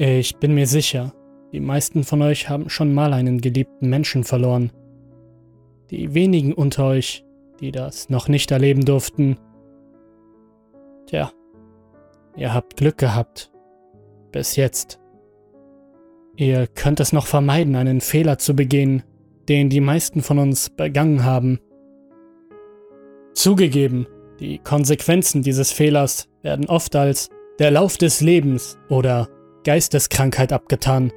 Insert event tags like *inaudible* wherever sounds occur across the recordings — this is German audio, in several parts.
Ich bin mir sicher, die meisten von euch haben schon mal einen geliebten Menschen verloren. Die wenigen unter euch, die das noch nicht erleben durften, tja, ihr habt Glück gehabt. Bis jetzt. Ihr könnt es noch vermeiden, einen Fehler zu begehen, den die meisten von uns begangen haben. Zugegeben, die Konsequenzen dieses Fehlers werden oft als der Lauf des Lebens oder Geisteskrankheit abgetan.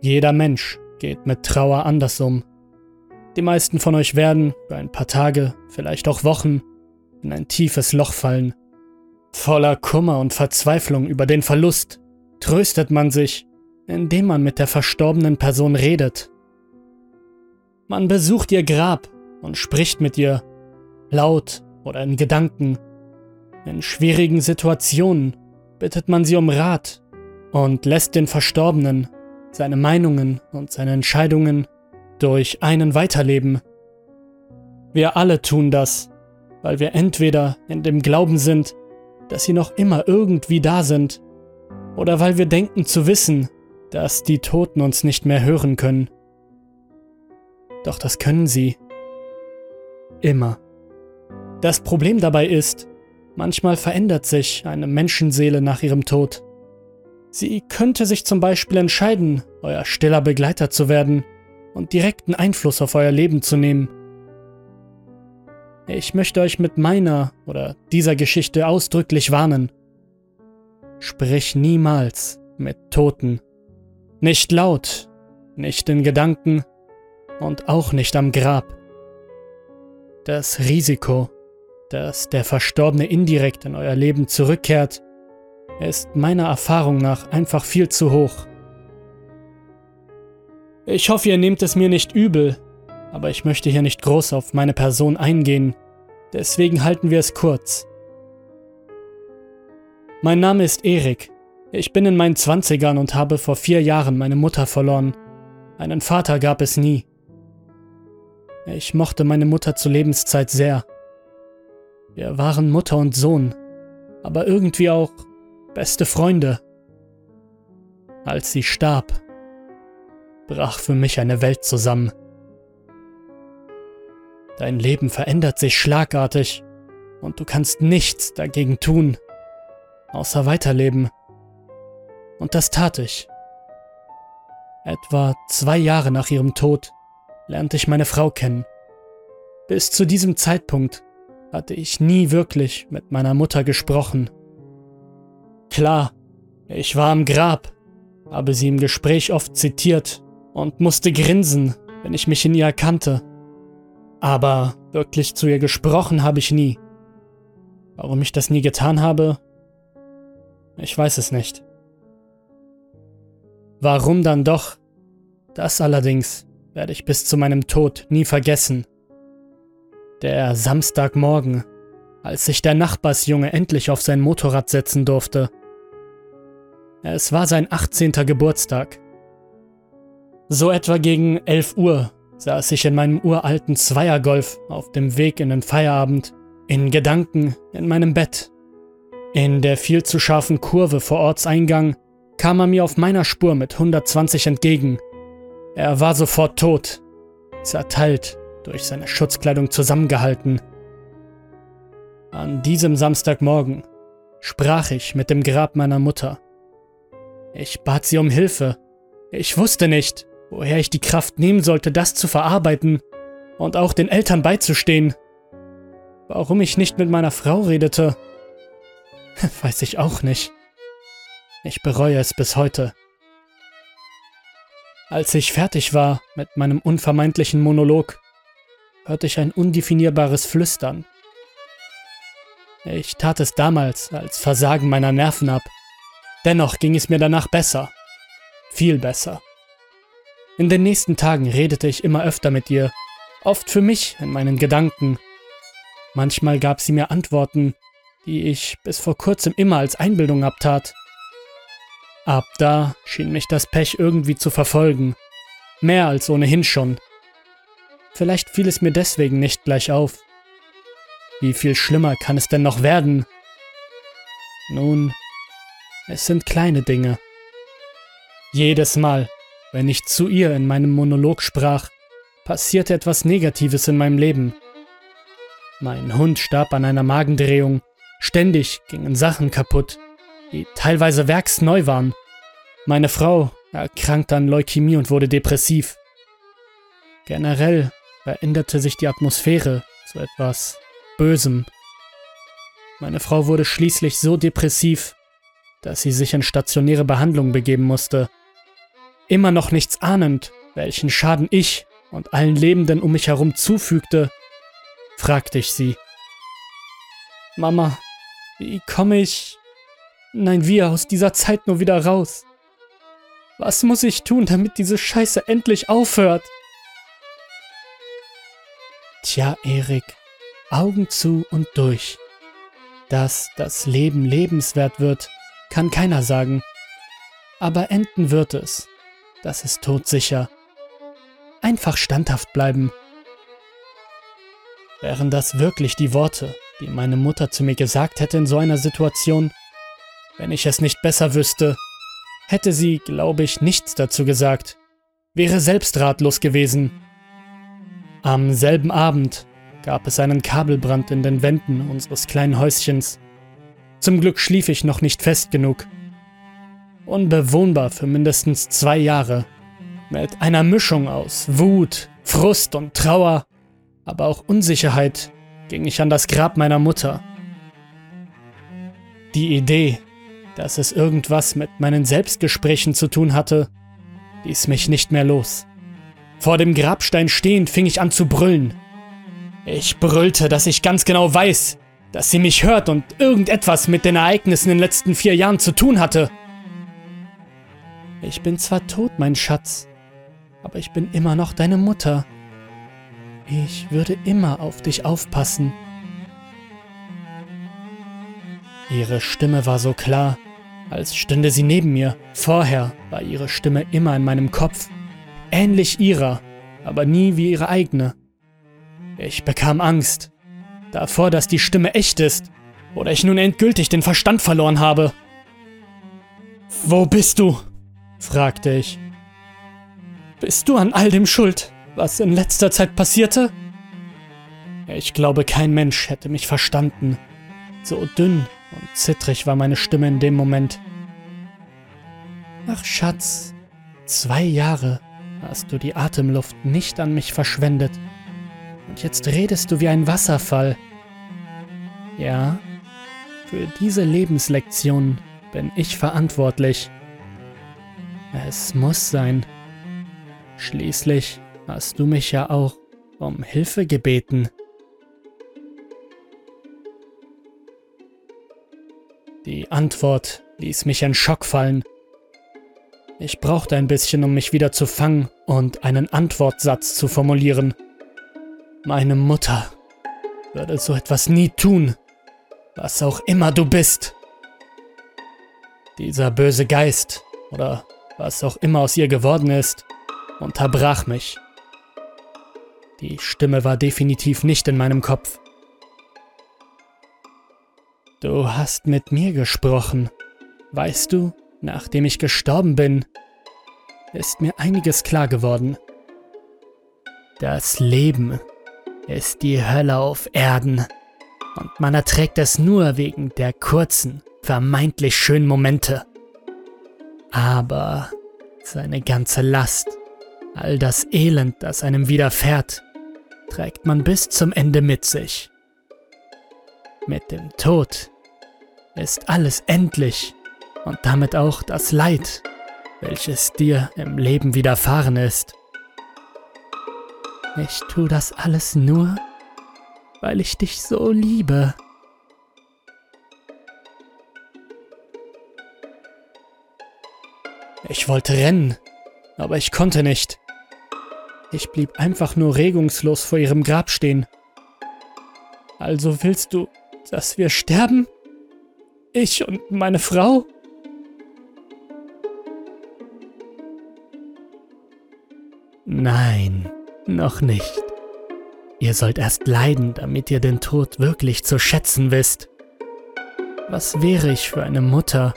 Jeder Mensch geht mit Trauer anders um. Die meisten von euch werden für ein paar Tage, vielleicht auch Wochen, in ein tiefes Loch fallen. Voller Kummer und Verzweiflung über den Verlust tröstet man sich, indem man mit der verstorbenen Person redet. Man besucht ihr Grab und spricht mit ihr, laut oder in Gedanken. In schwierigen Situationen bittet man sie um Rat und lässt den Verstorbenen seine Meinungen und seine Entscheidungen durch einen weiterleben. Wir alle tun das, weil wir entweder in dem Glauben sind, dass sie noch immer irgendwie da sind, oder weil wir denken zu wissen, dass die Toten uns nicht mehr hören können. Doch das können sie. Immer. Das Problem dabei ist, manchmal verändert sich eine Menschenseele nach ihrem Tod. Sie könnte sich zum Beispiel entscheiden, euer stiller Begleiter zu werden und direkten Einfluss auf euer Leben zu nehmen. Ich möchte euch mit meiner oder dieser Geschichte ausdrücklich warnen. Sprich niemals mit Toten. Nicht laut, nicht in Gedanken und auch nicht am Grab. Das Risiko, dass der Verstorbene indirekt in euer Leben zurückkehrt, ist meiner Erfahrung nach einfach viel zu hoch. Ich hoffe, ihr nehmt es mir nicht übel, aber ich möchte hier nicht groß auf meine Person eingehen, deswegen halten wir es kurz. Mein Name ist Erik. Ich bin in meinen Zwanzigern und habe vor vier Jahren meine Mutter verloren. Einen Vater gab es nie. Ich mochte meine Mutter zur Lebenszeit sehr. Wir waren Mutter und Sohn, aber irgendwie auch beste Freunde. Als sie starb, brach für mich eine Welt zusammen. Dein Leben verändert sich schlagartig und du kannst nichts dagegen tun, außer weiterleben. Und das tat ich. Etwa zwei Jahre nach ihrem Tod lernte ich meine Frau kennen. Bis zu diesem Zeitpunkt hatte ich nie wirklich mit meiner Mutter gesprochen. Klar, ich war am Grab, habe sie im Gespräch oft zitiert und musste grinsen, wenn ich mich in ihr erkannte. Aber wirklich zu ihr gesprochen habe ich nie. Warum ich das nie getan habe? Ich weiß es nicht. Warum dann doch? Das allerdings werde ich bis zu meinem Tod nie vergessen. Der Samstagmorgen, als sich der Nachbarsjunge endlich auf sein Motorrad setzen durfte. Es war sein 18. Geburtstag. So etwa gegen 11 Uhr saß ich in meinem uralten Zweiergolf auf dem Weg in den Feierabend, in Gedanken in meinem Bett. In der viel zu scharfen Kurve vor Ortseingang kam er mir auf meiner Spur mit 120 entgegen. Er war sofort tot, zerteilt, durch seine Schutzkleidung zusammengehalten. An diesem Samstagmorgen sprach ich mit dem Grab meiner Mutter. Ich bat sie um Hilfe. Ich wusste nicht, woher ich die Kraft nehmen sollte, das zu verarbeiten und auch den Eltern beizustehen. Warum ich nicht mit meiner Frau redete, *laughs* weiß ich auch nicht. Ich bereue es bis heute. Als ich fertig war mit meinem unvermeintlichen Monolog, hörte ich ein undefinierbares Flüstern. Ich tat es damals als Versagen meiner Nerven ab. Dennoch ging es mir danach besser. Viel besser. In den nächsten Tagen redete ich immer öfter mit ihr, oft für mich in meinen Gedanken. Manchmal gab sie mir Antworten, die ich bis vor kurzem immer als Einbildung abtat. Ab da schien mich das Pech irgendwie zu verfolgen. Mehr als ohnehin schon. Vielleicht fiel es mir deswegen nicht gleich auf. Wie viel schlimmer kann es denn noch werden? Nun, es sind kleine Dinge, Jedes Mal, wenn ich zu ihr in meinem Monolog sprach, passierte etwas Negatives in meinem Leben. Mein Hund starb an einer Magendrehung, ständig gingen Sachen kaputt, die teilweise werksneu waren. Meine Frau erkrankte an Leukämie und wurde depressiv. Generell veränderte sich die Atmosphäre zu etwas Bösem. Meine Frau wurde schließlich so depressiv, dass sie sich in stationäre Behandlung begeben musste. Immer noch nichts ahnend, welchen Schaden ich und allen Lebenden um mich herum zufügte, fragte ich sie. Mama, wie komme ich, nein, wir aus dieser Zeit nur wieder raus? Was muss ich tun, damit diese Scheiße endlich aufhört? Tja, Erik, Augen zu und durch. Dass das Leben lebenswert wird, kann keiner sagen. Aber enden wird es. Das ist todsicher. Einfach standhaft bleiben. Wären das wirklich die Worte, die meine Mutter zu mir gesagt hätte in so einer Situation? Wenn ich es nicht besser wüsste, hätte sie, glaube ich, nichts dazu gesagt. Wäre selbst ratlos gewesen. Am selben Abend gab es einen Kabelbrand in den Wänden unseres kleinen Häuschens. Zum Glück schlief ich noch nicht fest genug. Unbewohnbar für mindestens zwei Jahre. Mit einer Mischung aus Wut, Frust und Trauer, aber auch Unsicherheit ging ich an das Grab meiner Mutter. Die Idee, dass es irgendwas mit meinen Selbstgesprächen zu tun hatte, ließ mich nicht mehr los. Vor dem Grabstein stehend fing ich an zu brüllen. Ich brüllte, dass ich ganz genau weiß, dass sie mich hört und irgendetwas mit den Ereignissen in den letzten vier Jahren zu tun hatte. Ich bin zwar tot, mein Schatz, aber ich bin immer noch deine Mutter. Ich würde immer auf dich aufpassen. Ihre Stimme war so klar, als stünde sie neben mir. Vorher war ihre Stimme immer in meinem Kopf ähnlich ihrer, aber nie wie ihre eigene. Ich bekam Angst. Davor, dass die Stimme echt ist oder ich nun endgültig den Verstand verloren habe. Wo bist du? fragte ich. Bist du an all dem schuld, was in letzter Zeit passierte? Ich glaube, kein Mensch hätte mich verstanden. So dünn und zittrig war meine Stimme in dem Moment. Ach Schatz, zwei Jahre hast du die Atemluft nicht an mich verschwendet. Und jetzt redest du wie ein Wasserfall. Ja, für diese Lebenslektion bin ich verantwortlich. Es muss sein. Schließlich hast du mich ja auch um Hilfe gebeten. Die Antwort ließ mich in Schock fallen. Ich brauchte ein bisschen, um mich wieder zu fangen und einen Antwortsatz zu formulieren. Meine Mutter würde so etwas nie tun, was auch immer du bist. Dieser böse Geist oder was auch immer aus ihr geworden ist, unterbrach mich. Die Stimme war definitiv nicht in meinem Kopf. Du hast mit mir gesprochen. Weißt du, Nachdem ich gestorben bin, ist mir einiges klar geworden. Das Leben ist die Hölle auf Erden und man erträgt es nur wegen der kurzen, vermeintlich schönen Momente. Aber seine ganze Last, all das Elend, das einem widerfährt, trägt man bis zum Ende mit sich. Mit dem Tod ist alles endlich und damit auch das Leid, welches dir im Leben widerfahren ist. Ich tue das alles nur, weil ich dich so liebe. Ich wollte rennen, aber ich konnte nicht. Ich blieb einfach nur regungslos vor ihrem Grab stehen. Also willst du, dass wir sterben? Ich und meine Frau? Nein, noch nicht. Ihr sollt erst leiden, damit ihr den Tod wirklich zu schätzen wisst. Was wäre ich für eine Mutter,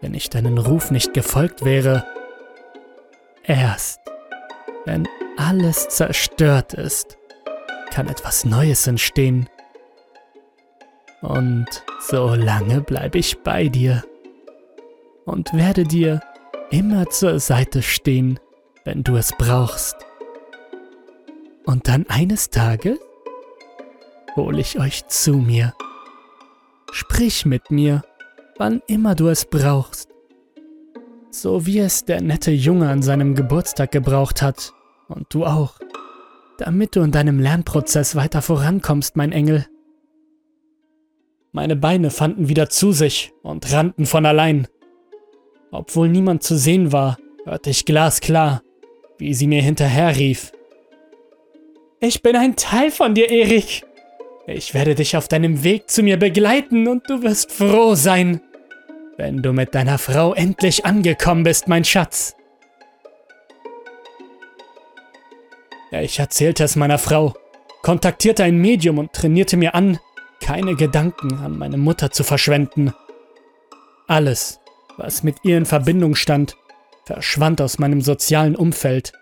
wenn ich deinen Ruf nicht gefolgt wäre erst, wenn alles zerstört ist, kann etwas Neues entstehen. Und so lange bleibe ich bei dir und werde dir immer zur Seite stehen, wenn du es brauchst. Und dann eines Tages hole ich euch zu mir. Sprich mit mir, wann immer du es brauchst. So wie es der nette Junge an seinem Geburtstag gebraucht hat, und du auch, damit du in deinem Lernprozess weiter vorankommst, mein Engel. Meine Beine fanden wieder zu sich und rannten von allein. Obwohl niemand zu sehen war, hörte ich glasklar, wie sie mir hinterherrief. Ich bin ein Teil von dir, Erik. Ich werde dich auf deinem Weg zu mir begleiten und du wirst froh sein, wenn du mit deiner Frau endlich angekommen bist, mein Schatz. Ich erzählte es meiner Frau, kontaktierte ein Medium und trainierte mir an, keine Gedanken an meine Mutter zu verschwenden. Alles, was mit ihr in Verbindung stand, verschwand aus meinem sozialen Umfeld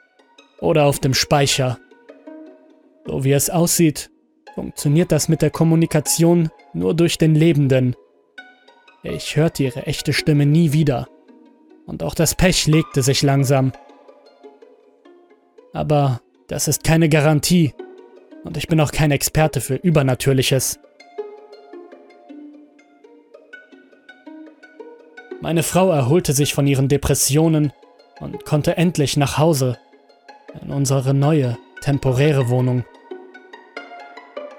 oder auf dem Speicher. So wie es aussieht, funktioniert das mit der Kommunikation nur durch den Lebenden. Ich hörte ihre echte Stimme nie wieder. Und auch das Pech legte sich langsam. Aber das ist keine Garantie. Und ich bin auch kein Experte für Übernatürliches. Meine Frau erholte sich von ihren Depressionen und konnte endlich nach Hause in unsere neue, temporäre Wohnung.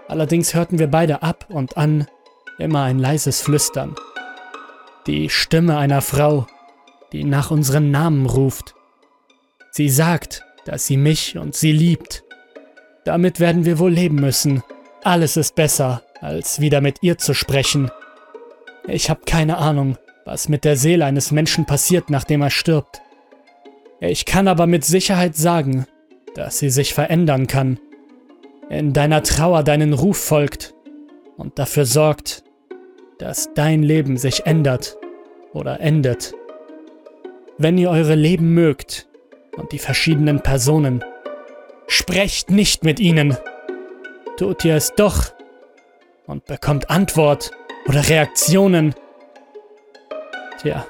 Allerdings hörten wir beide ab und an immer ein leises Flüstern. Die Stimme einer Frau, die nach unseren Namen ruft. Sie sagt, dass sie mich und sie liebt. Damit werden wir wohl leben müssen. Alles ist besser, als wieder mit ihr zu sprechen. Ich habe keine Ahnung, was mit der Seele eines Menschen passiert, nachdem er stirbt. Ich kann aber mit Sicherheit sagen, dass sie sich verändern kann in deiner Trauer deinen Ruf folgt und dafür sorgt, dass dein Leben sich ändert oder endet. Wenn ihr eure Leben mögt und die verschiedenen Personen, sprecht nicht mit ihnen. Tut ihr es doch und bekommt Antwort oder Reaktionen. Tja,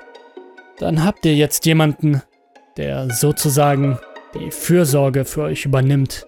dann habt ihr jetzt jemanden, der sozusagen die Fürsorge für euch übernimmt.